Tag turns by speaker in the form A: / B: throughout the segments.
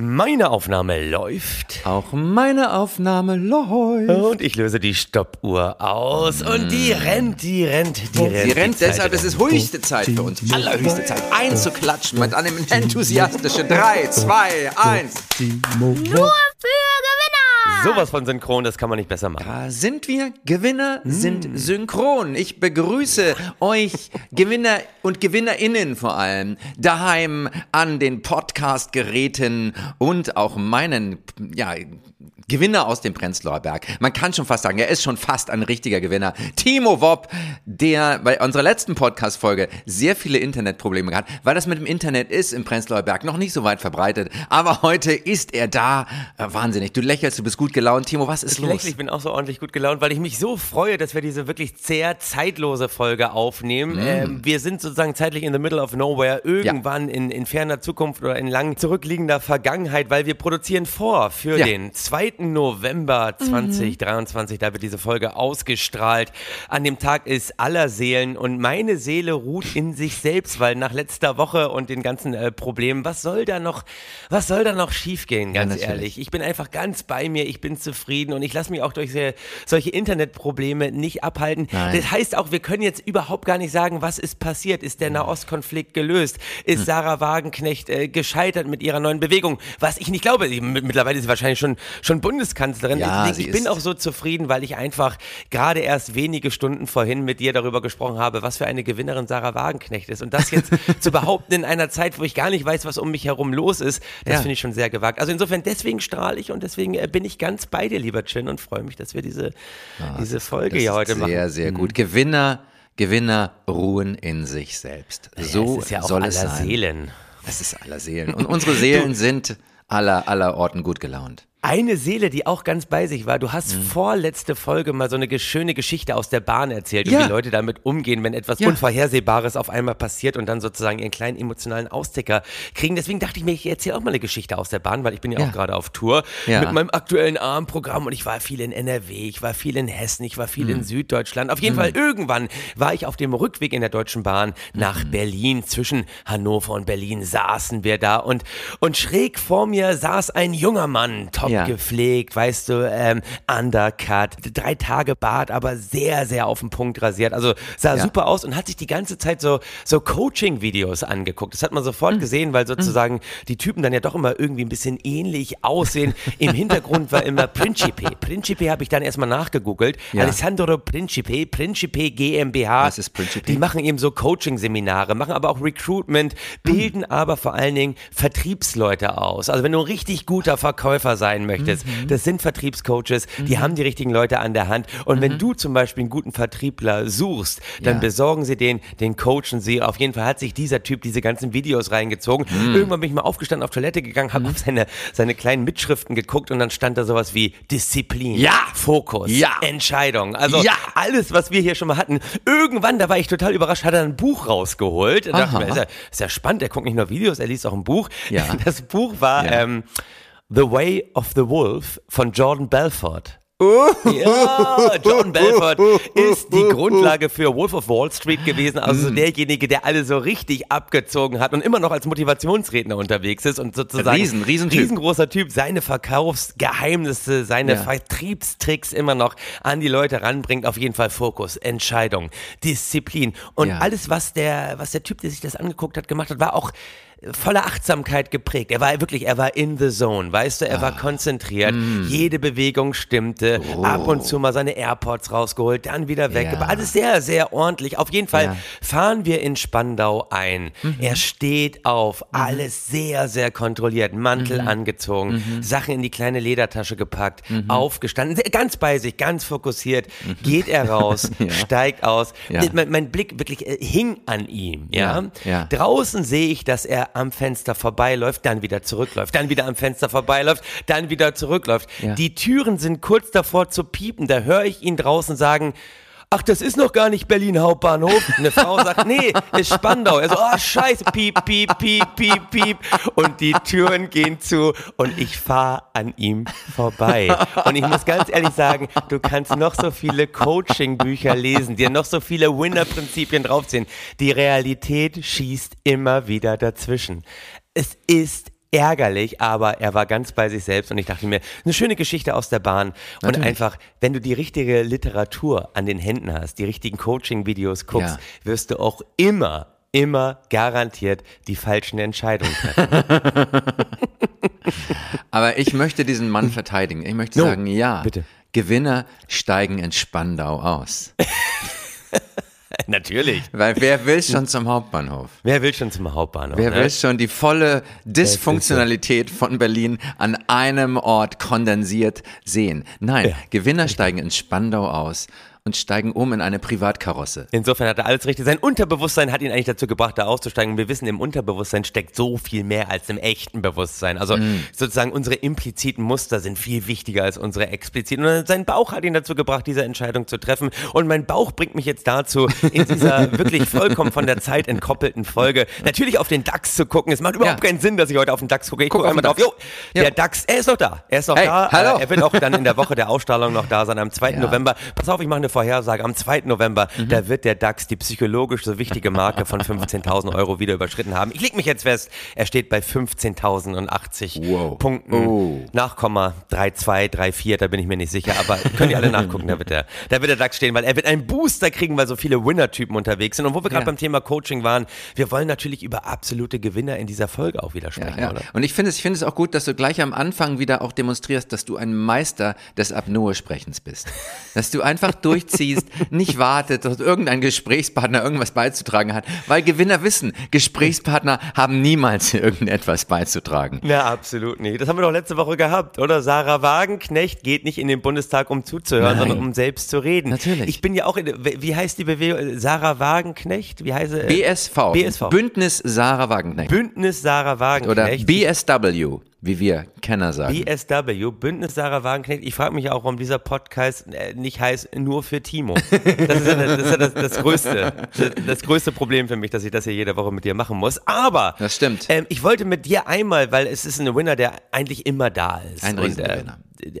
A: Meine Aufnahme läuft.
B: Auch meine Aufnahme läuft.
A: Und ich löse die Stoppuhr aus. Und die rennt, die rennt, die rennt.
B: Sie rennt deshalb, es ist höchste Zeit für uns. Allerhöchste Zeit, einzuklatschen mit einem enthusiastischen 3, 2, 1.
C: Nur für Gewinner!
A: Sowas von synchron, das kann man nicht besser machen.
B: Da sind wir. Gewinner sind synchron. Ich begrüße euch, Gewinner und Gewinnerinnen vor allem, daheim an den Podcast-Geräten und auch meinen, ja, Gewinner aus dem Prenzlauer Berg. Man kann schon fast sagen, er ist schon fast ein richtiger Gewinner. Timo Wopp, der bei unserer letzten Podcast-Folge sehr viele Internetprobleme hat, weil das mit dem Internet ist im Prenzlauer Berg noch nicht so weit verbreitet. Aber heute ist er da. Äh, wahnsinnig. Du lächelst, du bist gut gelaunt. Timo, was ist
A: Ich
B: los?
A: lächle, ich bin auch so ordentlich gut gelaunt, weil ich mich so freue, dass wir diese wirklich sehr zeitlose Folge aufnehmen. Ähm, wir sind sozusagen zeitlich in the middle of nowhere, irgendwann in, in ferner Zukunft oder in lang zurückliegender Vergangenheit, weil wir produzieren vor für
B: Ja.
A: den 2. November 2023. Da wird diese Folge ausgestrahlt. An dem Tag ist aller Seelen und meine Seele ruht in sich selbst, weil nach letzter Woche und den ganzen äh, Problemen, was soll da noch, was soll da noch schiefgehen, ganz
B: natürlich.
A: ehrlich? Ich bin einfach ganz bei mir, ich bin zufrieden und ich lasse mich auch durch sehr, solche Internetprobleme nicht abhalten.
B: Nein.
A: Das heißt auch, wir können jetzt überhaupt gar nicht sagen, was ist passiert. Ist der Nahostkonflikt gelöst?
B: Hm.
A: Ist Sarah Wagenknecht äh, gescheitert mit ihrer neuen Bewegung? Was ich nicht glaube. Mittlerweile ist sie wahrscheinlich schon, schon Bundeskanzlerin.
B: Ja,
A: ich ich bin auch so zufrieden, weil ich einfach gerade erst wenige Stunden vorhin mit dir darüber gesprochen habe, was für eine Gewinnerin Sarah Wagenknecht ist. Und das jetzt zu behaupten in einer Zeit, wo ich gar nicht weiß, was um mich herum los ist, das
B: Ja.
A: finde ich schon sehr gewagt. Also insofern, deswegen strahle ich und deswegen äh, bin ich ganz bei dir, lieber Chin, und freue mich, dass wir diese, diese Folge
B: Ah, Das
A: hier heute machen. Mhm.
B: Sehr, sehr gut. Gewinner, Gewinner ruhen in sich selbst. So
A: es ist ja
B: soll
A: aller
B: es sein.
A: Seelen.
B: Es ist aller Seelen. Und unsere Seelen sind aller, aller Orten gut gelaunt.
A: Eine Seele, die auch ganz bei sich war. Du hast
B: Mhm.
A: vorletzte Folge mal so eine schöne Geschichte aus der Bahn erzählt
B: Ja.
A: wie Leute damit umgehen, wenn etwas
B: Ja.
A: Unvorhersehbares auf einmal passiert und dann sozusagen ihren kleinen emotionalen Austicker kriegen. Deswegen dachte ich mir, ich erzähle auch mal eine Geschichte aus der Bahn, weil ich bin ja,
B: Ja.
A: auch gerade auf Tour mit meinem aktuellen Abendprogramm und ich war viel in NRW, ich war viel in Hessen, ich war viel
B: Mhm.
A: in Süddeutschland. Auf jeden Fall irgendwann war ich auf dem Rückweg in der Deutschen Bahn nach
B: Mhm.
A: Berlin. Zwischen Hannover und Berlin saßen wir da und, und schräg vor mir saß ein junger Mann, top
B: Ja.
A: gepflegt, weißt du, ähm, undercut, drei Tage Bart, aber sehr, sehr auf den Punkt rasiert. Also sah
B: Ja.
A: super aus und hat sich die ganze Zeit so, so Coaching-Videos angeguckt. Das hat man sofort
B: Mhm.
A: gesehen, weil sozusagen die Typen dann ja doch immer irgendwie ein bisschen ähnlich aussehen. Im Hintergrund war immer Principe. Principe habe ich dann erstmal nachgegoogelt.
B: Ja.
A: Alessandro Principe, Principe GmbH.
B: Was ist Principe?
A: Die machen eben so Coaching-Seminare, machen aber auch Recruitment, bilden aber vor allen Dingen Vertriebsleute aus. Also wenn du ein richtig guter Verkäufer sein möchtest, das sind Vertriebscoaches, die haben die richtigen Leute an der Hand. Und wenn du zum Beispiel einen guten Vertriebler suchst, dann
B: Ja.
A: besorgen sie den, den coachen sie. Auf jeden Fall hat sich dieser Typ diese ganzen Videos reingezogen. Irgendwann bin ich mal aufgestanden, auf Toilette gegangen, habe auf seine, seine kleinen Mitschriften geguckt und dann stand da sowas wie Disziplin,
B: Ja.
A: Fokus,
B: Ja.
A: Entscheidung. Also
B: Ja.
A: alles, was wir hier schon mal hatten. Irgendwann, da war ich total überrascht, hat er ein Buch rausgeholt. Da dachte ich mir, ist ja, ist ja spannend, er guckt nicht nur Videos, er liest auch ein Buch.
B: Ja.
A: Das Buch war ähm, The Way of the Wolf von Jordan Belfort. Ja, Jordan Belfort ist die Grundlage für Wolf of Wall Street gewesen, also
B: Mm.
A: so derjenige, der alle so richtig abgezogen hat und immer noch als Motivationsredner unterwegs ist und sozusagen
B: Riesen- Riesentyp.
A: riesengroßer Typ, seine Verkaufsgeheimnisse, seine
B: Ja.
A: Vertriebstricks immer noch an die Leute ranbringt. Auf jeden Fall Fokus, Entscheidung, Disziplin und
B: Ja.
A: alles, was der, was der Typ, der sich das angeguckt hat, gemacht hat, war auch voller Achtsamkeit geprägt. Er war wirklich, er war in the zone, weißt du, er
B: Ah.
A: war konzentriert,
B: Mm.
A: jede Bewegung stimmte, ab und zu mal seine AirPods rausgeholt, dann wieder weg.
B: Oh. Ja.
A: Alles sehr, sehr ordentlich. Auf jeden Fall
B: Ja. Mhm.
A: fahren wir in Spandau ein. Er steht auf, alles sehr, sehr kontrolliert, Mantel
B: Mhm.
A: angezogen, Sachen in die kleine Ledertasche gepackt, aufgestanden, sehr- ganz bei sich, ganz fokussiert, geht er raus,
B: Mhm. Ja.
A: steigt aus. Mein, mein Blick wirklich äh, hing an ihm. Ja. Draußen sehe ich, dass er am Fenster vorbeiläuft, dann wieder zurückläuft, dann wieder am Fenster vorbeiläuft, dann wieder zurückläuft.
B: Ja.
A: Die Türen sind kurz davor zu piepen. Da höre ich ihn draußen sagen, Ach, das ist noch gar nicht Berlin Hauptbahnhof. Eine Frau sagt, nee, ist Spandau. Er so, oh, scheiße, piep, piep, piep, piep, piep. Und die Türen gehen zu und ich fahre an ihm vorbei. Und ich muss ganz ehrlich sagen, du kannst noch so viele Coaching-Bücher lesen, dir noch so viele Winner-Prinzipien draufziehen. Die Realität schießt immer wieder dazwischen. Es ist ärgerlich, aber er war ganz bei sich selbst und ich dachte mir, eine schöne Geschichte aus der Bahn und
B: Natürlich.
A: einfach, wenn du die richtige Literatur an den Händen hast, die richtigen Coaching-Videos guckst,
B: Ja.
A: wirst du auch immer, immer garantiert die falschen Entscheidungen treffen.
B: Aber ich möchte diesen Mann verteidigen. Ich möchte
A: No,
B: sagen, ja,
A: bitte.
B: Gewinner steigen in Spandau aus.
A: Natürlich.
B: Weil wer will schon zum Hauptbahnhof?
A: Wer will schon zum Hauptbahnhof?
B: Wer
A: ne?
B: will schon die volle Dysfunktionalität von Berlin an einem Ort kondensiert sehen? Nein,
A: Ja.
B: Gewinner steigen in Spandau aus und steigen um in eine Privatkarosse.
A: Insofern hat er alles richtig. Sein Unterbewusstsein hat ihn eigentlich dazu gebracht, da auszusteigen. Und wir wissen, im Unterbewusstsein steckt so viel mehr als im echten Bewusstsein. Also
B: Mhm.
A: sozusagen unsere impliziten Muster sind viel wichtiger als unsere expliziten. Und sein Bauch hat ihn dazu gebracht, diese Entscheidung zu treffen. Und mein Bauch bringt mich jetzt dazu, in dieser wirklich vollkommen von der Zeit entkoppelten Folge natürlich auf den DAX zu gucken. Es macht überhaupt
B: Ja.
A: keinen Sinn, dass ich heute auf den DAX gucke. Ich
B: Guck
A: gucke
B: auf
A: einmal drauf. Jo,
B: DAX.
A: der
B: Ja.
A: DAX, er ist noch da. Er ist noch
B: Hey,
A: da.
B: hallo.
A: Äh, Er wird auch dann in der Woche der Ausstrahlung noch da sein, am 2.
B: Ja.
A: November. Pass auf, ich mache eine Vorhersage. Am 2. November,
B: Mhm.
A: da wird der DAX die psychologisch so wichtige Marke von 15.000 Euro wieder überschritten haben. Ich leg mich jetzt fest, er steht bei 15.080
B: Wow.
A: Punkten.
B: Oh.
A: Nachkomma 32, 34, da bin ich mir nicht sicher, aber könnt ihr alle nachgucken, da wird der, da wird der DAX stehen, weil er wird einen Booster kriegen, weil so viele Winner-Typen unterwegs sind. Und wo wir gerade
B: Ja.
A: beim Thema Coaching waren, wir wollen natürlich über absolute Gewinner in dieser Folge auch wieder
B: Ja,
A: sprechen,
B: ja.
A: oder?
B: Und ich finde es, ich finde es auch gut, dass du gleich am Anfang wieder auch demonstrierst, dass du ein Meister des Apnoe-Sprechens bist. Dass du einfach durchziehst, nicht wartet, dass irgendein Gesprächspartner irgendwas beizutragen hat. Weil Gewinner wissen, Gesprächspartner haben niemals irgendetwas beizutragen.
A: Na, absolut nicht. Das haben wir doch letzte Woche gehabt, oder? Sarah Wagenknecht geht nicht in den Bundestag, um zuzuhören,
B: Nein.
A: sondern um selbst zu reden.
B: Natürlich.
A: Ich bin ja auch in, wie heißt die Bewegung? Sarah Wagenknecht? Wie heißt?
B: BSV.
A: BSV.
B: Bündnis Sarah Wagenknecht.
A: Bündnis Sarah
B: Oder
A: Wagenknecht.
B: BSW, wie wir Kenner sagen.
A: BSW, Bündnis Sarah Wagenknecht. Ich frage mich auch, warum dieser Podcast äh, nicht heißt nur für Timo. Das ist ja das, ist ja das, das größte, das, das größte Problem für mich, dass ich das hier jede Woche mit dir machen muss. Aber
B: Das stimmt.
A: Ähm, ich wollte mit dir einmal, weil es ist ein Winner, der eigentlich immer da ist.
B: Ein.
A: Äh,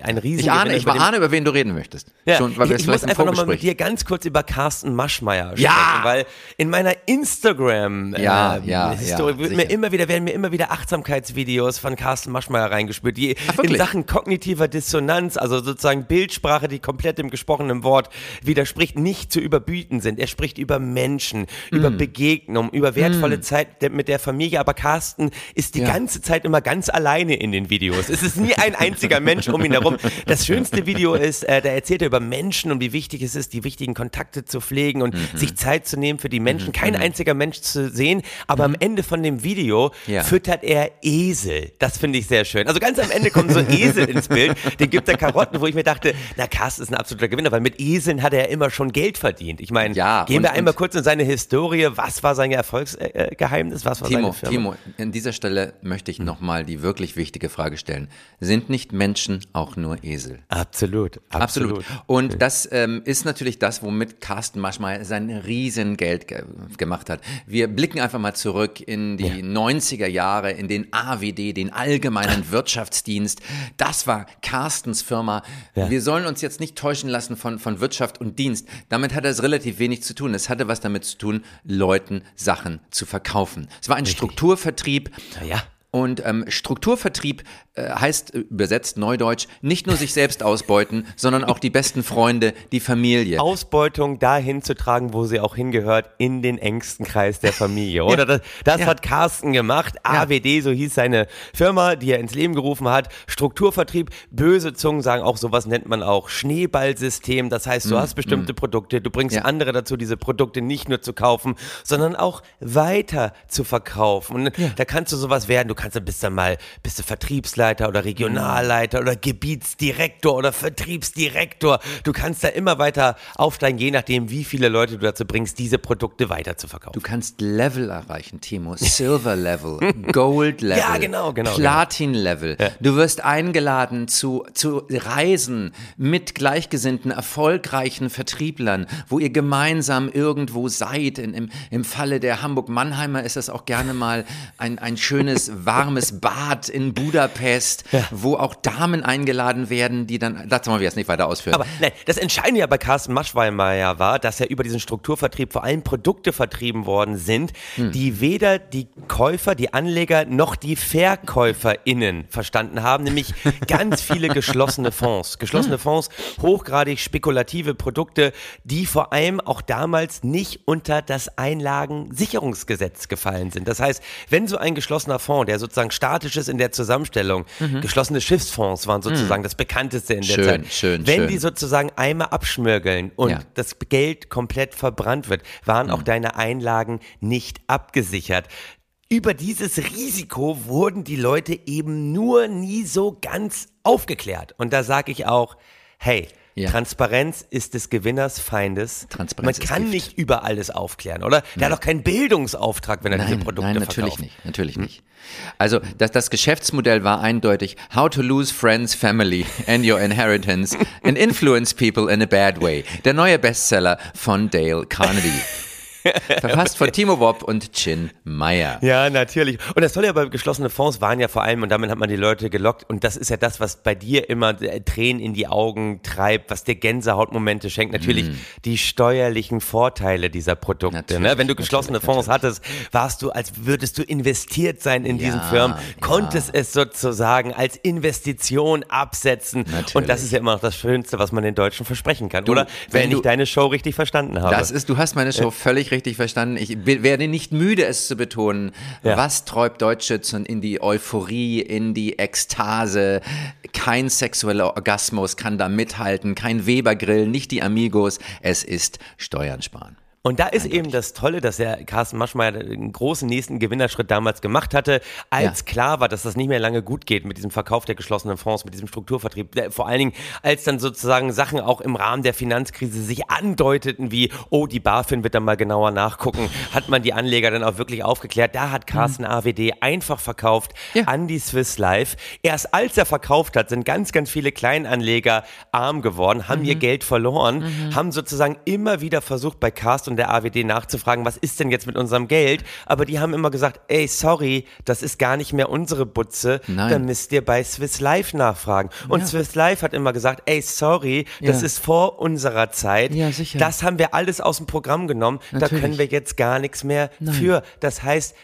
A: ein Riesengewinner.
B: ich ahne, ich ahne, über wen du reden möchtest.
A: ja,
B: Schon, weil
A: ich, ich muss einfach nochmal mit dir ganz kurz über Carsten Maschmeyer sprechen,
B: Ja!
A: weil in meiner Instagram
B: Ja,
A: äh,
B: ja,
A: Historie
B: ja,
A: wird mir immer wieder werden mir immer wieder Achtsamkeitsvideos von Carsten Maschmeyer reingespült, die in
B: wirklich?
A: Sachen kognitiver Dissonanz, also sozusagen Bildsprache, die komplett dem gesprochenen Wort widerspricht, nicht zu überbieten sind. Er spricht über Menschen, über
B: Mm.
A: Begegnung, über wertvolle Zeit de- mit der Familie, aber Carsten ist die ganze Zeit immer ganz alleine in den Videos. Es ist nie ein einziger Mensch um ihn herum. Das schönste Video ist, äh, da erzählt er über Menschen und wie wichtig es ist, die wichtigen Kontakte zu pflegen und
B: Mhm.
A: sich Zeit zu nehmen für die Menschen. Kein einziger Mensch zu sehen, aber am Ende von dem Video
B: Mhm. Ja.
A: füttert er Esel. Das finde ich sehr schön. Also ganz am Ende kommen so Esel ins Bild. Den gibt er Karotten, wo ich mir dachte, na Carsten ist ein absoluter Gewinner, weil mit Eseln hat er ja immer schon Geld verdient. Ich meine,
B: Ja,
A: gehen
B: und-
A: wir einmal
B: und-
A: kurz in seine Historie. Was war sein Erfolgsgeheimnis? Was war
B: Timo,
A: seine Firma?
B: Timo, an dieser Stelle möchte ich nochmal die wirklich wichtige Frage stellen. Sind nicht Menschen auch nur Esel?
A: Absolut, absolut.
B: Absolut. Und das ähm, ist natürlich das, womit Carsten Maschmeyer sein Riesengeld ge gemacht hat. Wir blicken einfach mal zurück in die 90er Jahre, in den AWD, den Allgemeinen Wirtschaftsdienst. Das war Carstens Firma.
A: Ja.
B: Wir sollen uns jetzt nicht täuschen lassen von, von Wirtschaft und Dienst. Damit hat es relativ wenig zu tun. Es hatte was damit zu tun, Leuten Sachen zu verkaufen. Es war ein Strukturvertrieb.
A: Ja.
B: Und ähm, Strukturvertrieb heißt äh, übersetzt Neudeutsch nicht nur sich selbst ausbeuten, sondern auch die besten Freunde, die Familie.
A: Ausbeutung dahin zu tragen, wo sie auch hingehört, in den engsten Kreis der Familie. Oder das, das
B: Ja.
A: hat Carsten gemacht. AWD, so hieß seine Firma, die er ins Leben gerufen hat. Strukturvertrieb, böse Zungen sagen auch, sowas nennt man auch Schneeballsystem. Das heißt, du hast bestimmte Produkte, du bringst
B: Mm, Ja.
A: andere dazu, diese Produkte nicht nur zu kaufen, sondern auch weiter zu verkaufen. Und da kannst du sowas werden. Du kannst, dann bist dann mal, bist du Vertriebsleiter oder Regionalleiter oder Gebietsdirektor oder Vertriebsdirektor. Du kannst da immer weiter aufsteigen, je nachdem, wie viele Leute du dazu bringst, diese Produkte weiter zu verkaufen.
B: Du kannst Level erreichen, Timo. Silver Level, Gold Level,
A: Ja, genau, genau,
B: Platin Level. Du wirst eingeladen zu, zu Reisen mit gleichgesinnten, erfolgreichen Vertrieblern, wo ihr gemeinsam irgendwo seid. In, im, Im Falle der Hamburg-Mannheimer ist das auch gerne mal ein, ein schönes warmes Bad in Budapest, wo auch Damen eingeladen werden, die dann, das wollen wir jetzt nicht weiter ausführen.
A: Aber nein, das Entscheidende ja bei Carsten Maschweimer war, dass ja über diesen Strukturvertrieb vor allem Produkte vertrieben worden sind,
B: Hm.
A: die weder die Käufer, die Anleger noch die VerkäuferInnen verstanden haben, nämlich ganz viele geschlossene Fonds. Geschlossene Fonds, hochgradig spekulative Produkte, die vor allem auch damals nicht unter das Einlagensicherungsgesetz gefallen sind. Das heißt, wenn so ein geschlossener Fonds, der sozusagen statisch ist in der Zusammenstellung, geschlossene Schiffsfonds waren sozusagen das bekannteste in der
B: Schön,
A: Zeit.
B: schön,
A: wenn
B: schön.
A: die sozusagen einmal abschmirgeln und
B: Ja.
A: das Geld komplett verbrannt wird, waren auch deine Einlagen nicht abgesichert. Über dieses Risiko wurden die Leute eben nur nie so ganz aufgeklärt. Und da sage ich auch, hey,
B: Ja.
A: Transparenz ist des Gewinners Feindes.
B: Transparenz
A: Man kann
B: Gift.
A: nicht über alles aufklären, oder? Der hat doch keinen Bildungsauftrag, wenn er diese
B: Nein,
A: Produkte
B: nein, natürlich
A: verkauft.
B: nicht, natürlich nicht. Also das, das Geschäftsmodell war eindeutig How to lose friends, family and your inheritance and influence people in a bad way. Der neue Bestseller von Dale Carnegie. Verfasst von Timo Wopp und Chin Meyer.
A: Ja, natürlich. Und das Tolle ja bei geschlossenen Fonds waren ja vor allem, und damit hat man die Leute gelockt, und das ist ja das, was bei dir immer äh, Tränen in die Augen treibt, was dir Gänsehautmomente schenkt, natürlich die steuerlichen Vorteile dieser Produkte.
B: Mm. Natürlich,
A: Ne? Wenn du geschlossene
B: natürlich,
A: Fonds hattest, warst du, als würdest du investiert sein in diesen
B: Ja,
A: Firmen,
B: ja.
A: konntest es sozusagen als Investition absetzen. Und das
B: Natürlich.
A: ist ja immer noch das Schönste, was man den Deutschen versprechen kann, oder?
B: wenn
A: Wenn
B: du-
A: ich deine Show richtig verstanden habe.
B: Das ist, du hast meine Show völlig richtig verstanden. Ich werde nicht müde, es zu betonen.
A: Ja.
B: Was treibt Deutsche zu- in die Euphorie, in die Ekstase? Kein sexueller Orgasmus kann da mithalten, kein Webergrill, nicht die Amigos. Es ist Steuern sparen.
A: Und da ist eben das Tolle, dass der Carsten Maschmeyer einen großen nächsten Gewinnerschritt damals gemacht hatte, als
B: Ja.
A: klar war, dass das nicht mehr lange gut geht mit diesem Verkauf der geschlossenen Fonds, mit diesem Strukturvertrieb. Der- Vor allen Dingen, als dann sozusagen Sachen auch im Rahmen der Finanzkrise sich andeuteten, wie, oh, die BaFin wird dann mal genauer nachgucken, hat man die Anleger dann auch wirklich aufgeklärt. Da hat Carsten AWD einfach verkauft
B: Ja.
A: an die Swiss Life. Erst als er verkauft hat, sind ganz, ganz viele Kleinanleger arm geworden, haben ihr Geld verloren, haben sozusagen immer wieder versucht, bei Cast und der AWD nachzufragen, was ist denn jetzt mit unserem Geld? Aber die haben immer gesagt, ey, sorry, das ist gar nicht mehr unsere Butze,
B: Nein.
A: dann müsst ihr bei Swiss Life nachfragen. Und Swiss Life hat immer gesagt, ey, sorry, das
B: Ja.
A: ist vor unserer Zeit.
B: Ja, sicher.
A: Das haben wir alles aus dem Programm genommen, da
B: Natürlich.
A: können wir jetzt gar nichts mehr für. Das heißt,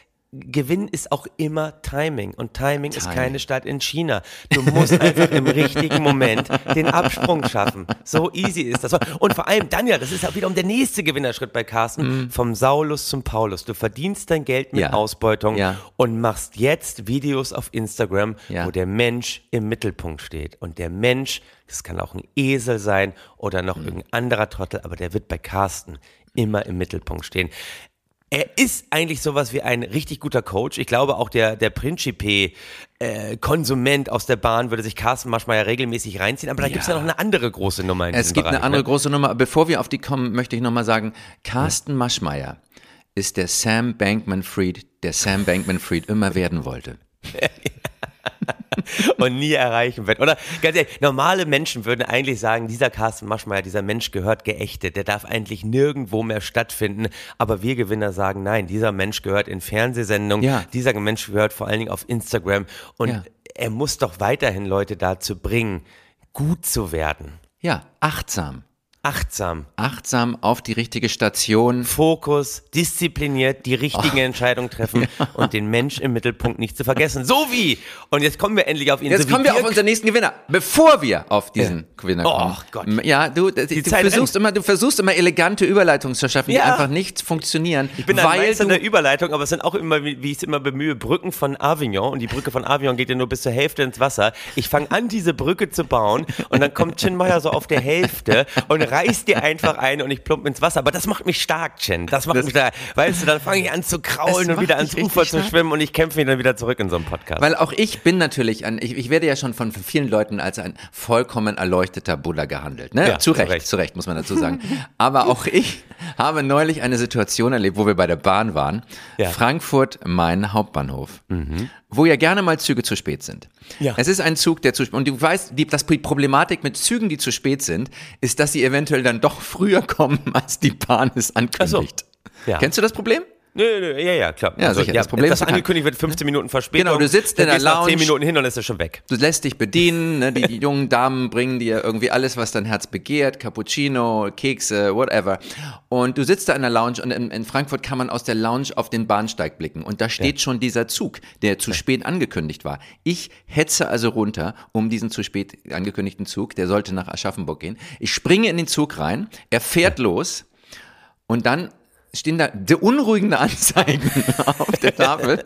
A: Gewinn ist auch immer Timing und Timing, ist
B: Timing.
A: keine Stadt in China. Du musst einfach im richtigen Moment den Absprung schaffen. So easy ist das. Und vor allem dann ja, das ist auch wiederum der nächste Gewinnerschritt bei Carsten, vom Saulus zum Paulus. Du verdienst dein Geld mit
B: Mhm. Ja.
A: Ausbeutung
B: Ja.
A: und machst jetzt Videos auf Instagram,
B: Ja.
A: wo der Mensch im Mittelpunkt steht. Und der Mensch, das kann auch ein Esel sein oder noch
B: Mhm.
A: irgendein anderer Trottel, aber der wird bei Carsten immer im Mittelpunkt stehen. Er ist eigentlich sowas wie ein richtig guter Coach. Ich glaube, auch der, der Principe-Konsument aus der Bahn würde sich Carsten Maschmeyer regelmäßig reinziehen. Aber da gibt es ja noch eine andere große Nummer in
B: Es gibt
A: Bereich.
B: eine andere
A: ne?
B: große Nummer. Bevor wir auf die kommen, möchte ich nochmal sagen, Carsten Maschmeyer ist der Sam Bankman-Fried, der Sam Bankman-Fried immer werden wollte.
A: und nie erreichen wird. Oder ganz ehrlich, normale Menschen würden eigentlich sagen, dieser Carsten Maschmeyer, dieser Mensch gehört geächtet, der darf eigentlich nirgendwo mehr stattfinden. Aber wir Gewinner sagen, nein, dieser Mensch gehört in Fernsehsendungen,
B: Ja.
A: dieser Mensch gehört vor allen Dingen auf Instagram und
B: Ja.
A: er muss doch weiterhin Leute dazu bringen, gut zu werden.
B: Ja, achtsam.
A: Achtsam.
B: Achtsam auf die richtige Station.
A: Fokus, diszipliniert, die richtigen Entscheidungen treffen und den Mensch im Mittelpunkt nicht zu vergessen. So wie, und jetzt kommen wir endlich auf ihn.
B: Jetzt
A: so
B: kommen wir auf
A: Dirk-
B: unseren nächsten Gewinner. Bevor wir auf diesen Gewinner kommen.
A: Oh Gott.
B: Ja, du, du,
A: Zeit
B: versuchst immer, du versuchst immer elegante Überleitungen zu schaffen, die
A: Ja.
B: einfach nicht funktionieren.
A: Ich bin ein
B: weil
A: Meister
B: du,
A: der Überleitung, aber es sind auch immer, wie wie ich es immer bemühe, Brücken von Avignon. Und die Brücke von Avignon geht ja nur bis zur Hälfte ins Wasser. Ich fange an, diese Brücke zu bauen und dann kommt Chin Meyer so auf der Hälfte und reißt die einfach ein und ich plump ins Wasser. Aber das macht mich stark, Chin. Das macht
B: Das-
A: mich stark. Weißt du, dann fange ich an zu kraulen und wieder ans Ufer zu schwimmen und ich kämpfe mich dann wieder zurück in so einem Podcast.
B: Weil auch ich bin natürlich ein, ich, ich werde ja schon von vielen Leuten als ein vollkommen erleucteter Buddha gehandelt. Ne?
A: Ja, zu
B: Recht,
A: Recht.
B: zu Recht, muss man dazu sagen. Aber auch ich habe neulich eine Situation erlebt, wo wir bei der Bahn waren.
A: Ja.
B: Frankfurt, Main Hauptbahnhof. Wo ja gerne mal Züge zu spät sind.
A: Ja.
B: Es ist ein Zug, der zu spät, und du weißt, die, das, die Problematik mit Zügen, die zu spät sind, ist, dass sie eventuell dann doch früher kommen, als die Bahn es ankündigt.
A: Ja.
B: Kennst du das Problem?
A: Nö, nö, ja, ja, klar.
B: Ja, sicher, das Problem
A: das
B: ist
A: angekündigt wird 15 Minuten Verspätung.
B: Genau, du sitzt in der
A: nach 10
B: Lounge.
A: Minuten hin und ist er schon weg.
B: Du lässt dich bedienen, ne? die, die jungen Damen bringen dir irgendwie alles, was dein Herz begehrt, Cappuccino, Kekse, whatever. Und du sitzt da in der Lounge und in, in Frankfurt kann man aus der Lounge auf den Bahnsteig blicken. Und da steht schon dieser Zug, der zu spät angekündigt war. Ich hetze also runter um diesen zu spät angekündigten Zug, der sollte nach Aschaffenburg gehen. Ich springe in den Zug rein, er fährt los und dann stehen da beunruhigende Anzeigen auf der Tafel,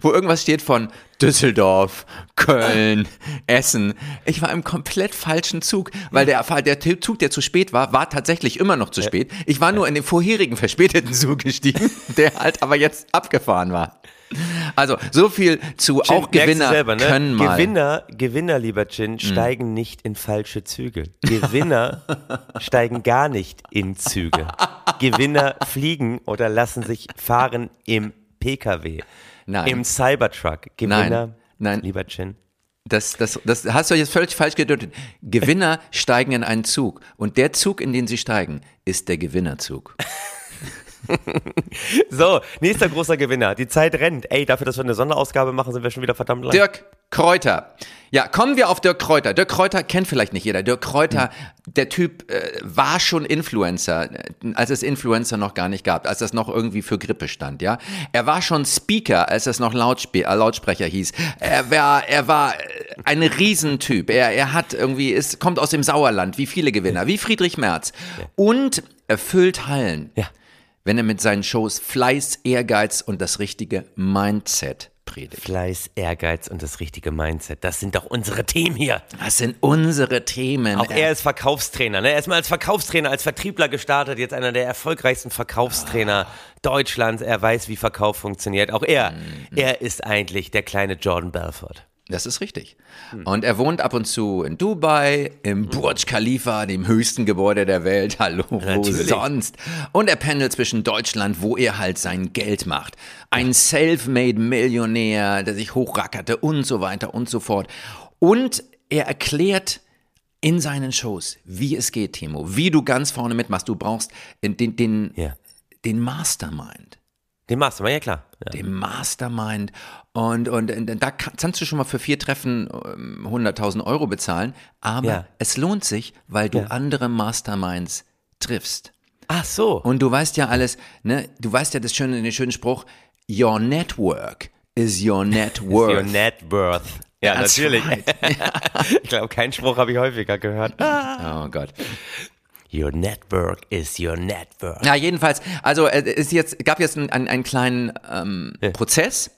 B: wo irgendwas steht von Düsseldorf, Köln, Essen. Ich war im komplett falschen Zug, weil der, der Zug, der zu spät war, war tatsächlich immer noch zu spät. Ich war nur in den vorherigen verspäteten Zug gestiegen, der halt aber jetzt abgefahren war. Also so viel zu
A: Chin,
B: auch Gewinner
A: selber, ne?
B: können mal.
A: Gewinner, Gewinner, lieber Chin, steigen nicht in falsche Züge. Gewinner steigen gar nicht in Züge. Gewinner fliegen oder lassen sich fahren im PKW,
B: Nein.
A: im Cybertruck. Gewinner,
B: Nein, nein.
A: lieber Chin.
B: Das, das, das hast du jetzt völlig falsch gedeutet. Gewinner steigen in einen Zug und der Zug, in den sie steigen, ist der Gewinnerzug.
A: So, nächster großer Gewinner. Die Zeit rennt. Ey, dafür, dass wir eine Sonderausgabe machen, sind wir schon wieder verdammt lang.
B: Dirk Kräuter. Ja, kommen wir auf Dirk Kräuter. Dirk Kräuter kennt vielleicht nicht jeder. Dirk Kräuter, der Typ äh, war schon Influencer, äh, als es Influencer noch gar nicht gab, als das noch irgendwie für Grippe stand, ja. Er war schon Speaker, als es noch Lautspe äh, Lautsprecher hieß. Er war, er war äh, ein Riesentyp. Er, er hat irgendwie, ist, kommt aus dem Sauerland, wie viele Gewinner, wie Friedrich Merz. Und erfüllt Hallen.
A: Ja.
B: Wenn er mit seinen Shows Fleiß, Ehrgeiz und das richtige Mindset predigt.
A: Fleiß, Ehrgeiz und das richtige Mindset. Das sind doch unsere Themen hier.
B: Das sind unsere Themen.
A: Auch er ist Verkaufstrainer. Ne? Er ist mal als Verkaufstrainer, als Vertriebler gestartet. Jetzt einer der erfolgreichsten Verkaufstrainer Deutschlands. Er weiß, wie Verkauf funktioniert. Auch er, er ist eigentlich der kleine Jordan Belfort.
B: Das ist richtig. Und er wohnt ab und zu in Dubai, im Burj Khalifa, dem höchsten Gebäude der Welt. Hallo, wo
A: Natürlich.
B: sonst? Und er pendelt zwischen Deutschland, wo er halt sein Geld macht. Ein self-made Millionär, der sich hochrackerte und so weiter und so fort. Und er erklärt in seinen Shows, wie es geht, Timo, wie du ganz vorne mitmachst. Du brauchst den, den,
A: Ja.
B: den Mastermind.
A: Den Mastermind, ja klar. Ja.
B: dem Mastermind. Und, und, und da kann- kannst du schon mal für vier Treffen ähm, 100.000 Euro bezahlen. Aber
A: Ja.
B: es lohnt sich, weil du
A: Ja.
B: andere Masterminds triffst.
A: Ach so.
B: Und du weißt ja alles, ne? Du weißt ja das schöne, den schönen Spruch, your network is your net worth.
A: Your net worth. Ja,
B: That's
A: natürlich.
B: right.
A: ich glaube, keinen Spruch habe ich häufiger gehört.
B: Oh Gott.
A: Your network is your net worth.
B: Ja, jedenfalls, also äh, es ist jetzt, gab jetzt einen, einen, einen kleinen ähm, Prozess,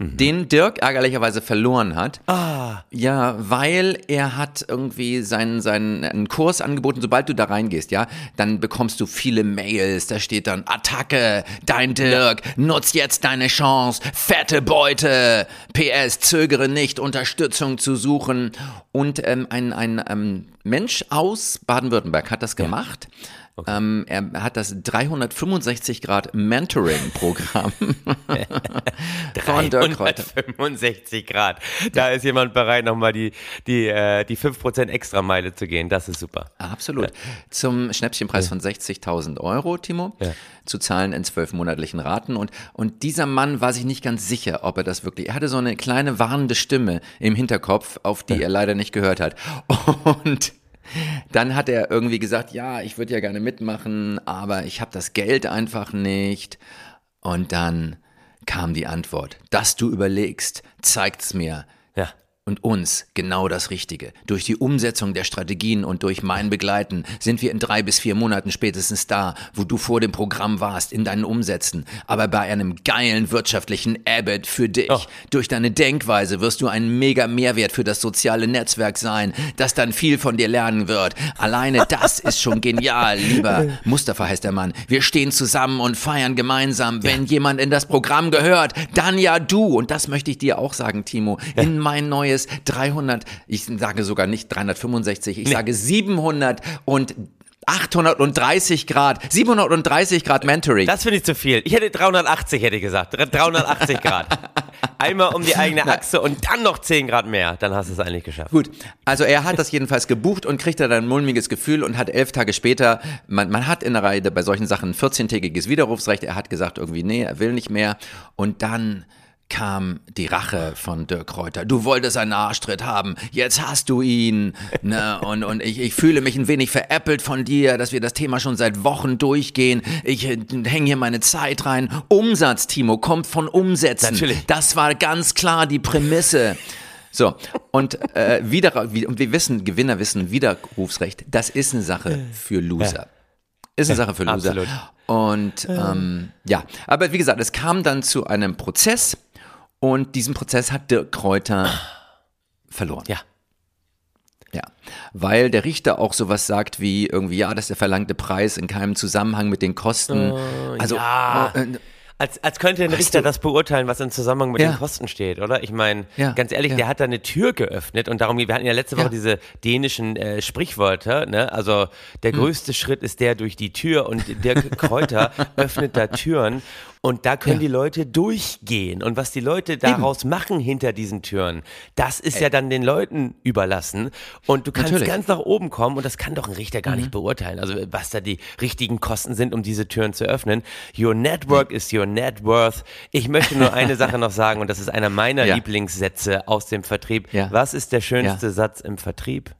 B: den Dirk ärgerlicherweise verloren hat.
A: Ah.
B: Ja, weil er hat irgendwie seinen, seinen einen Kurs angeboten, sobald du da reingehst, ja, dann bekommst du viele Mails, da steht dann Attacke, dein Dirk, nutz jetzt deine Chance, fette Beute, PS, zögere nicht, Unterstützung zu suchen. Und ähm, ein, ein ähm, Mensch aus Baden-Württemberg hat das gemacht. Ähm, er hat das 365 Grad Mentoring-Programm von Dirk Kräuter.
A: 365 Grad. Da ist jemand bereit, nochmal die, die, äh, die 5% Extrameile zu gehen. Das ist super.
B: Absolut. Zum Schnäppchenpreis von 60.000 Euro, Timo,
A: Ja.
B: zu zahlen in zwölf monatlichen Raten. Und, und dieser Mann war sich nicht ganz sicher, ob er das wirklich, er hatte so eine kleine warnende Stimme im Hinterkopf, auf die er leider nicht gehört hat. Und dann hat er irgendwie gesagt, ja, ich würde ja gerne mitmachen, aber ich habe das Geld einfach nicht. Und dann kam die Antwort, dass du überlegst, zeigt's mir
A: Ja.
B: Und uns genau das Richtige. Durch die Umsetzung der Strategien und durch mein Begleiten sind wir in drei bis vier Monaten spätestens da, wo du vor dem Programm warst, in deinen Umsätzen. Aber bei einem geilen wirtschaftlichen Abbott für dich.
A: Oh.
B: Durch deine Denkweise wirst du ein mega Mehrwert für das soziale Netzwerk sein, das dann viel von dir lernen wird. Alleine das ist schon genial, lieber Mustafa heißt der Mann. Wir stehen zusammen und feiern gemeinsam. Wenn jemand in das Programm gehört, dann ja du. Und das möchte ich dir auch sagen, Timo. In mein neues 300, ich sage sogar nicht 365, ich sage 830 Grad, 730 Grad Mentoring.
A: Das finde ich zu viel. Ich hätte 380, hätte ich gesagt. 380 Grad. Einmal um die eigene Achse und dann noch 10 Grad mehr. Dann hast du es eigentlich geschafft.
B: Gut, also er hat das jedenfalls gebucht und kriegt dann ein mulmiges Gefühl und hat elf Tage später, man, man hat in der Reihe bei solchen Sachen 14-tägiges Widerrufsrecht. Er hat gesagt irgendwie, nee, er will nicht mehr. Und dann kam die Rache von Dirk Kräuter. Du wolltest einen Arschtritt haben, jetzt hast du ihn. Ne? Und, und ich, ich fühle mich ein wenig veräppelt von dir, dass wir das Thema schon seit Wochen durchgehen. Ich äh, hänge hier meine Zeit rein. Umsatz, Timo, kommt von Umsätzen.
A: Natürlich.
B: Das war ganz klar die Prämisse. So, und, äh, wieder, wie- und wir wissen, Gewinner wissen, Widerrufsrecht, das ist eine Sache für Loser. Ist eine Sache für Loser.
A: absolut.
B: Und ähm, ja, aber wie gesagt, es kam dann zu einem Prozess und diesen Prozess hat Dirk Kräuter verloren.
A: Ja.
B: Ja, weil der Richter auch sowas sagt wie irgendwie, ja, das ist der verlangte Preis in keinem Zusammenhang mit den Kosten. also,
A: ja.
B: äh,
A: Als, als könnte ein Richter das beurteilen, was im Zusammenhang mit
B: Ja.
A: den Kosten steht, oder? Ich meine,
B: Ja,
A: ganz ehrlich,
B: ja.
A: der hat da eine Tür geöffnet und darum, wir hatten ja letzte Woche diese dänischen äh, Sprichwörter, ne? Also
B: Hm.
A: der größte Schritt ist der durch die Tür und der Kräuter öffnet da Türen und da können
B: Ja.
A: die Leute durchgehen und was die Leute daraus machen hinter diesen Türen, das ist ja dann den Leuten überlassen und du kannst
B: Natürlich. Mhm.
A: ganz nach oben kommen und das kann doch ein Richter gar nicht beurteilen, also was da die richtigen Kosten sind, um diese Türen zu öffnen. Your network is your net worth. Ich möchte nur eine Sache noch sagen und das ist einer meiner
B: Ja.
A: Lieblingssätze aus dem Vertrieb.
B: Ja.
A: Was ist der schönste Satz im Vertrieb?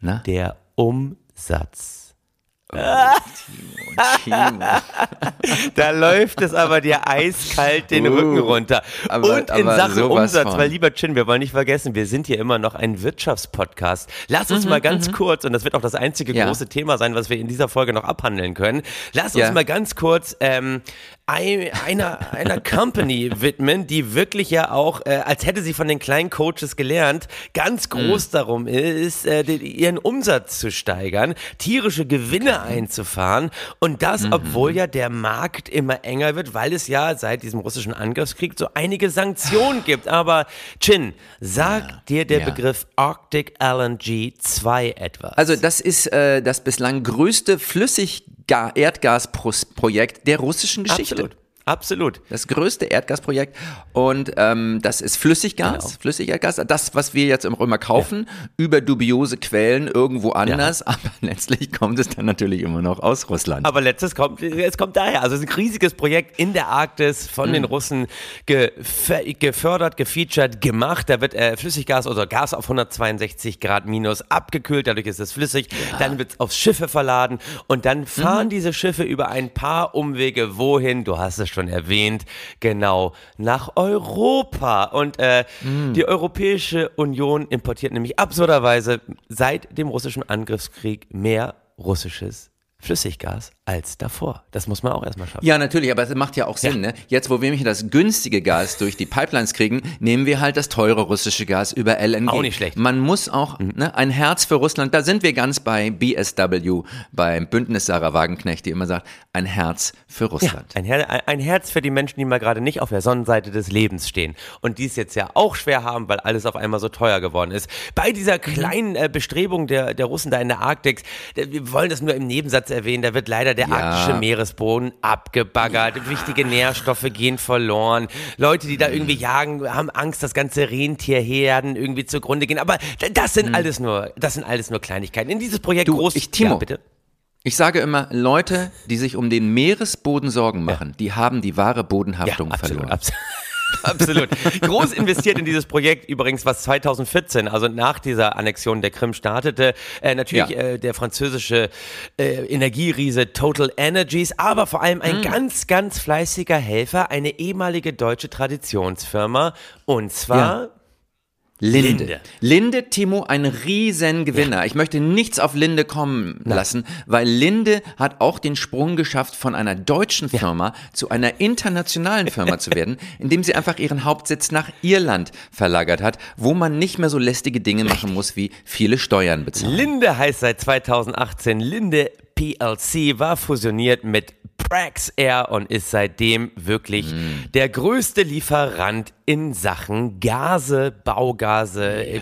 B: na?
A: Der Umsatz.
B: Timo.
A: Da läuft es aber dir eiskalt den
B: Uh,
A: Rücken runter.
B: aber-
A: Und in Sachen Umsatz,
B: von.
A: weil lieber Chin, wir wollen nicht vergessen, wir sind hier immer noch ein Wirtschaftspodcast. Lass uns mal ganz kurz, und das wird auch das einzige
B: Mhm, Ja.
A: große Thema sein, was wir in dieser Folge noch abhandeln können. Lass uns
B: Ja.
A: mal ganz kurz ähm, einer, einer Company widmen, die wirklich ja auch, äh, als hätte sie von den kleinen Coaches gelernt, ganz groß
B: Mhm.
A: darum ist, äh, den, ihren Umsatz zu steigern, tierische Gewinne einzufahren und das,
B: Mhm.
A: obwohl ja der Markt immer enger wird, weil es ja seit diesem russischen Angriffskrieg so einige Sanktionen gibt. Aber Chin, sagt dir der
B: ja.
A: Begriff Arctic LNG 2 etwas?
B: Also das ist äh, das bislang größte Flüssigerdgasprojekt der russischen Geschichte.
A: absolut. Absolut.
B: Das größte Erdgasprojekt und ähm, das ist Flüssiggas,
A: Genau.
B: Flüssigerdgas, das, was wir jetzt auch immer kaufen, über dubiose Quellen irgendwo anders, aber letztlich kommt es dann natürlich immer noch aus Russland.
A: Aber letztes kommt, es kommt daher. Also es ist ein riesiges Projekt in der Arktis von
B: Mhm.
A: den Russen gef- gefördert, gefeatured, gemacht. Da wird äh, Flüssiggas oder Gas auf 162 Grad minus abgekühlt, dadurch ist es flüssig. Dann wird es auf Schiffe verladen und dann fahren
B: Mhm.
A: diese Schiffe über ein paar Umwege wohin? Du hast es schon erwähnt, genau nach Europa. Und äh,
B: Mhm.
A: die Europäische Union importiert nämlich absurderweise seit dem russischen Angriffskrieg mehr russisches Flüssiggas als davor. Das muss man auch erstmal schaffen.
B: Ja, natürlich, aber es macht ja auch Sinn, ne? Jetzt, wo wir nämlich das günstige Gas durch die Pipelines kriegen, nehmen wir halt das teure russische Gas über LNG.
A: Auch nicht schlecht.
B: Man muss auch, ne, ein Herz für Russland, da sind wir ganz bei BSW, beim Bündnis Sarah Wagenknecht, die immer sagt, ein Herz für Russland.
A: Ein, Her ein- Herz für die Menschen, die mal gerade nicht auf der Sonnenseite des Lebens stehen und die es jetzt ja auch schwer haben, weil alles auf einmal so teuer geworden ist. Bei dieser kleinen äh, Bestrebung der, der Russen da in der Arktis, äh, wir wollen das nur im Nebensatz erwähnen, da wird leider der
B: Ja.
A: arktische Meeresboden abgebaggert, wichtige Nährstoffe gehen verloren, Leute, die da irgendwie jagen, haben Angst, dass ganze Rentierherden irgendwie zugrunde gehen, aber das sind alles nur, das sind alles nur Kleinigkeiten. In dieses Projekt
B: Du,
A: groß,
B: ich- Timo,
A: ja, bitte.
B: Ich sage immer, Leute, die sich um den Meeresboden Sorgen machen, die haben die wahre Bodenhaftung verloren.
A: Absolut. Absolut. Groß investiert in dieses Projekt übrigens, was 2014, also nach dieser Annexion der Krim startete. Äh, natürlich
B: Ja.
A: äh, der französische äh, Energieriese Total Energies, aber vor allem ein ganz, ganz fleißiger Helfer, eine ehemalige deutsche Traditionsfirma. Und zwar
B: Ja. Linde.
A: Linde.
B: Linde, Timo, ein Riesengewinner. Ich möchte nichts auf Linde kommen lassen, weil Linde hat auch den Sprung geschafft, von einer deutschen Firma zu einer internationalen Firma zu werden, indem sie einfach ihren Hauptsitz nach Irland verlagert hat, wo man nicht mehr so lästige Dinge machen muss, wie viele Steuern bezahlen.
A: Linde heißt seit 2018 Linde PLC, war fusioniert mit Praxair und ist seitdem wirklich
B: Mm.
A: der größte Lieferant in Sachen Gase, Baugase, äh,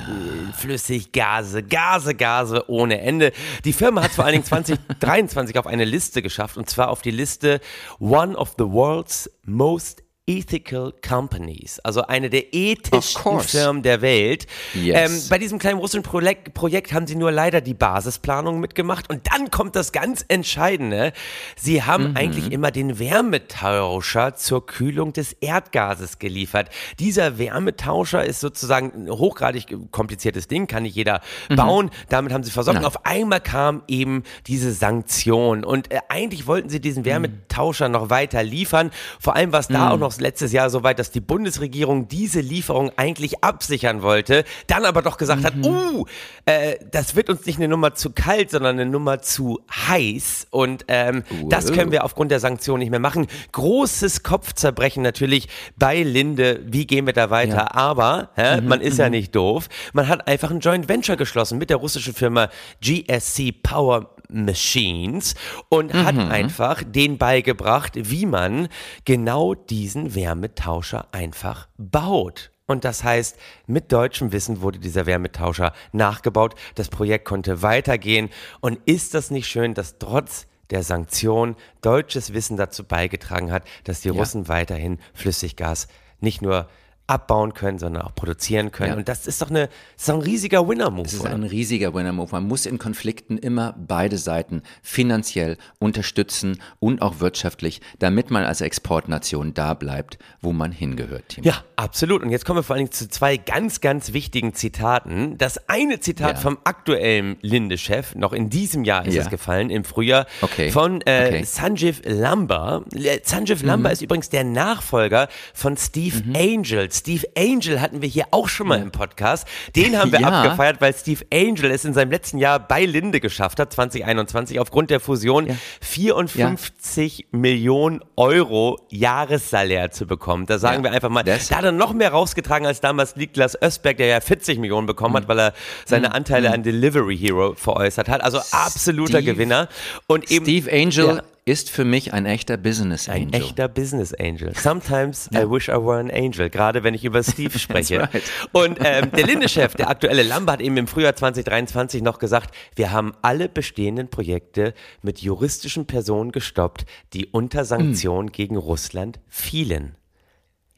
A: Flüssiggase, Gase, Gase ohne Ende. Die Firma hat vor allen Dingen 2023 auf eine Liste geschafft und zwar auf die Liste One of the World's Most Ethical Companies, also eine der ethischsten. Firmen der Welt.
B: Yes.
A: Ähm, bei diesem kleinen russischen Projekt, Projekt haben sie nur leider die Basisplanung mitgemacht und dann kommt das ganz Entscheidende. Sie haben eigentlich immer den Wärmetauscher zur Kühlung des Erdgases geliefert. Dieser Wärmetauscher ist sozusagen ein hochgradig kompliziertes Ding, kann nicht jeder bauen. Damit haben sie versorgt. Und auf einmal kam eben diese Sanktion und äh, eigentlich wollten sie diesen Wärmetauscher noch weiter liefern. Vor allem war es da auch noch letztes Jahr so weit, dass die Bundesregierung diese Lieferung eigentlich absichern wollte, dann aber doch gesagt hat, uh, äh, das wird uns nicht eine Nummer zu kalt, sondern eine Nummer zu heiß. Und ähm, das können wir aufgrund der Sanktionen nicht mehr machen. Großes Kopfzerbrechen natürlich bei Linde, wie gehen wir da weiter, aber hä, man ist ja nicht doof, man hat einfach ein Joint Venture geschlossen mit der russischen Firma GSC Power Machines und hat einfach denen beigebracht, wie man genau diesen Wärmetauscher einfach baut. Und das heißt, mit deutschem Wissen wurde dieser Wärmetauscher nachgebaut. Das Projekt konnte weitergehen. Und ist das nicht schön, dass trotz der Sanktionen deutsches Wissen dazu beigetragen hat, dass die Russen weiterhin Flüssiggas nicht nur abbauen können, sondern auch produzieren können.
B: Ja.
A: Und das ist doch, eine, das ist doch ein riesiger Winner-Move.
B: Es ist
A: oder?
B: ein riesiger Winner-Move. Man muss in Konflikten immer beide Seiten finanziell unterstützen und auch wirtschaftlich, damit man als Exportnation da bleibt, wo man hingehört. Timo.
A: Ja, absolut. Und jetzt kommen wir vor allen Dingen zu zwei ganz, ganz wichtigen Zitaten. Das eine Zitat
B: Ja.
A: vom aktuellen Linde-Chef, noch in diesem Jahr ist
B: Ja.
A: es gefallen, im Frühjahr,
B: Okay.
A: von äh,
B: Okay.
A: Sanjeev Lamba. Äh, Sanjeev
B: Mhm.
A: Lamba ist übrigens der Nachfolger von Steve Angel. Steve Angel hatten wir hier auch schon mal im Podcast. Den haben wir
B: Ja.
A: abgefeiert, weil Steve Angel es in seinem letzten Jahr bei Linde geschafft hat, 2021, aufgrund der Fusion 54 Millionen Euro Jahressalär zu bekommen. Da sagen
B: Ja.
A: wir einfach mal,
B: Das-
A: da hat er noch mehr rausgetragen als damals Niklas Östberg, der ja 40 Millionen bekommen
B: Mhm.
A: hat, weil er seine Anteile an Delivery Hero veräußert hat. Also absoluter
B: Steve-
A: Gewinner. Und eben
B: Steve Angel
A: Ja.
B: Ist für mich ein echter Business Angel.
A: ein echter Business Angel. Sometimes I wish I were an angel, gerade wenn ich über Steve spreche.
B: right.
A: Und ähm, der Linde-Chef, der aktuelle Lamba, hat eben im Frühjahr 2023 noch gesagt, wir haben alle bestehenden Projekte mit juristischen Personen gestoppt, die unter Sanktionen gegen Russland fielen.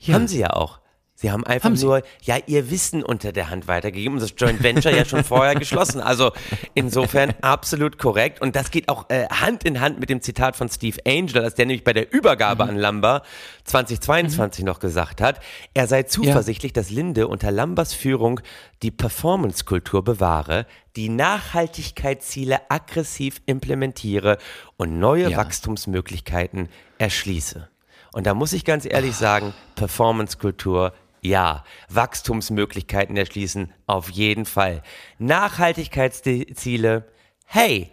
A: Haben sie ja auch. Sie haben einfach
B: Haben
A: nur, ja, ihr Wissen unter der Hand weitergegeben und das Joint Venture ja schon vorher geschlossen. Also insofern absolut korrekt. Und das geht auch äh, Hand in Hand mit dem Zitat von Steve Angel, als der nämlich bei der Übergabe an Lamba 2022 noch gesagt hat, er sei zuversichtlich, dass Linde unter Lambers Führung die Performance-Kultur bewahre, die Nachhaltigkeitsziele aggressiv implementiere und neue
B: Ja.
A: Wachstumsmöglichkeiten erschließe. Und da muss ich ganz ehrlich sagen, Performance-Kultur, ja. Wachstumsmöglichkeiten erschließen, auf jeden Fall. Nachhaltigkeitsziele, hey,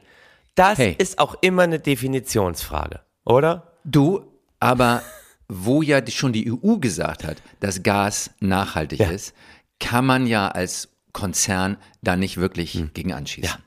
A: das
B: Hey.
A: ist auch immer eine Definitionsfrage, oder?
B: Du, aber wo ja schon die EU gesagt hat, dass Gas nachhaltig
A: Ja.
B: ist, kann man ja als Konzern da nicht wirklich
A: Hm.
B: gegen anschießen.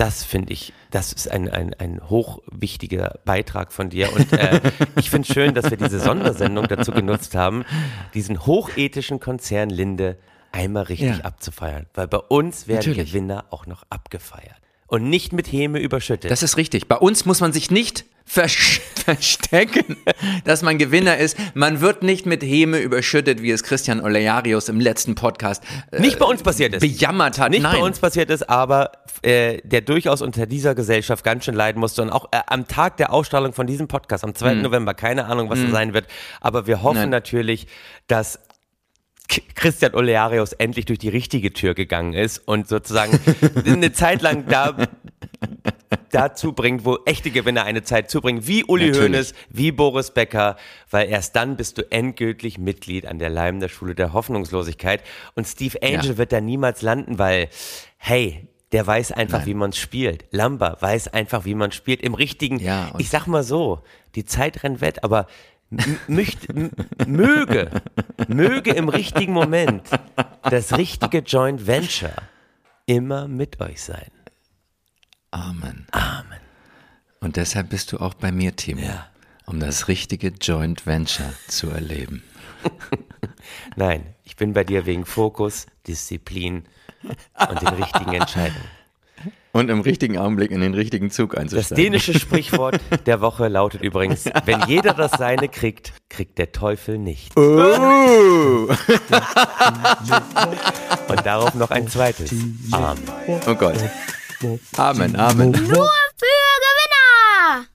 A: Das finde ich, das ist ein, ein, ein hochwichtiger Beitrag von dir. Und äh, ich finde schön, dass wir diese Sondersendung dazu genutzt haben, diesen hochethischen Konzern Linde einmal richtig
B: Ja.
A: abzufeiern. Weil bei uns werden
B: Natürlich.
A: Gewinner auch noch abgefeiert. Und nicht mit Häme überschüttet.
B: Das ist richtig. Bei uns muss man sich nicht verstecken, dass man Gewinner ist. Man wird nicht mit Häme überschüttet, wie es Christian Olearius im letzten Podcast äh,
A: nicht bei uns passiert ist.
B: bejammert hat.
A: Nicht
B: Nein.
A: bei uns passiert ist, aber äh, der durchaus unter dieser Gesellschaft ganz schön leiden musste. Und auch äh, am Tag der Ausstrahlung von diesem Podcast, am 2. November, keine Ahnung, was es sein wird. Aber wir hoffen
B: Hm. Nein.
A: natürlich, dass Christian Olearius endlich durch die richtige Tür gegangen ist und sozusagen eine Zeit lang da dazu bringt, wo echte Gewinner eine Zeit zubringen, wie Uli
B: Natürlich.
A: Hoeneß, wie Boris Becker, weil erst dann bist du endgültig Mitglied an der Leim der Schule der Hoffnungslosigkeit und Steve Angel
B: Ja.
A: wird da niemals landen, weil, hey, der weiß einfach, wie man spielt. Lamba weiß einfach, wie man spielt. Im richtigen,
B: Ja,
A: ich sag mal so, die Zeit rennt wett, aber möcht, möge, möge im richtigen Moment das richtige Joint Venture immer mit euch sein.
B: Amen. Amen. Und deshalb bist du auch bei mir, Timo.
A: Ja.
B: um das richtige Joint Venture zu erleben.
A: Nein, ich bin bei dir wegen Fokus, Disziplin und den richtigen Entscheidungen.
B: Und im richtigen Augenblick in den richtigen Zug
A: Das
B: einzusteigen.
A: dänische Sprichwort der Woche lautet übrigens, wenn jeder das Seine kriegt, kriegt der Teufel nicht.
B: Oh,
A: Und darauf noch ein zweites. Amen.
B: oh Gott. Amen, Amen.
C: Nur für Gewinner!